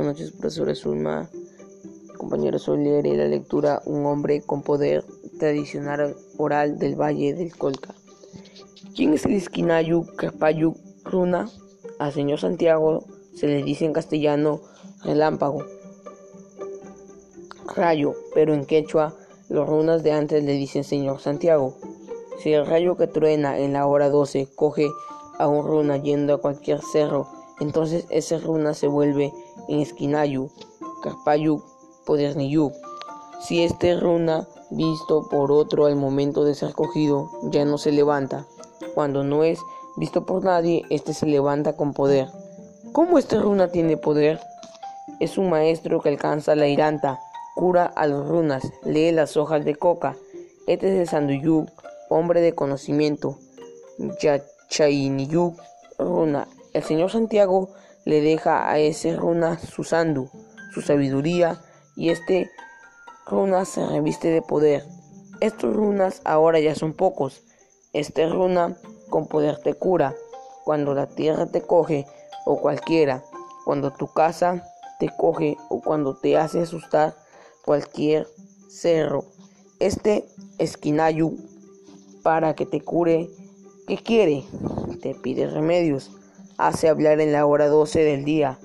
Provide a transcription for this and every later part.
Buenas noches, profesora Zulma. Compañeros, hoy leeré la lectura Un hombre con poder tradicional oral del Valle del Colca. ¿Quién es el esquinayu Carpayu Runa? Al señor Santiago se le dice en castellano relámpago, rayo, pero en quechua los runas de antes le dicen señor Santiago. Si el rayo que truena en la hora 12 coge a un runa yendo a cualquier cerro, entonces ese runa se vuelve en esquinayu, carpayu, poderniyuk. Si este runa visto por otro al momento de ser cogido ya no se levanta. Cuando no es visto por nadie, este se levanta con poder. ¿Cómo este runa tiene poder? Es un maestro que alcanza la iranta, cura a los runas, lee las hojas de coca. Este es el Sanduyuk, hombre de conocimiento. Yachayiniyuk, runa. El señor Santiago le deja a ese runa su sandu, su sabiduría, y este runa se reviste de poder. Estos runas ahora ya son pocos. Este runa con poder te cura, cuando la tierra te coge, o cualquiera, cuando tu casa te coge o cuando te hace asustar cualquier cerro. Este esquinayu para que te cure, ¿qué quiere? Te pide remedios, hace hablar en la hora 12 del día,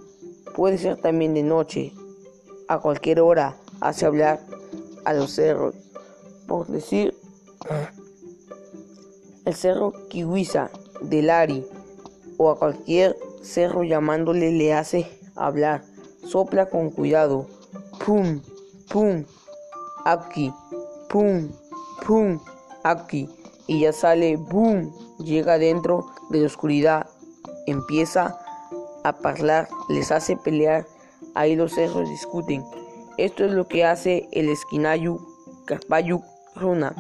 puede ser también de noche, a cualquier hora hace hablar a los cerros. Por decir, el cerro Kiwisa del Ari o a cualquier cerro llamándole le hace hablar. Sopla con cuidado. Pum, pum, aquí, pum, pum, aquí. Y ya sale, boom, llega dentro de la oscuridad. Empieza a hablar, les hace pelear. Ahí los cerros discuten. Esto es lo que hace el esquinayu Carpayu Runa.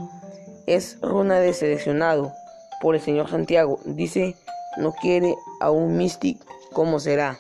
Es runa de seleccionado por el señor Santiago. Dice, no quiere a un místico, ¿cómo será?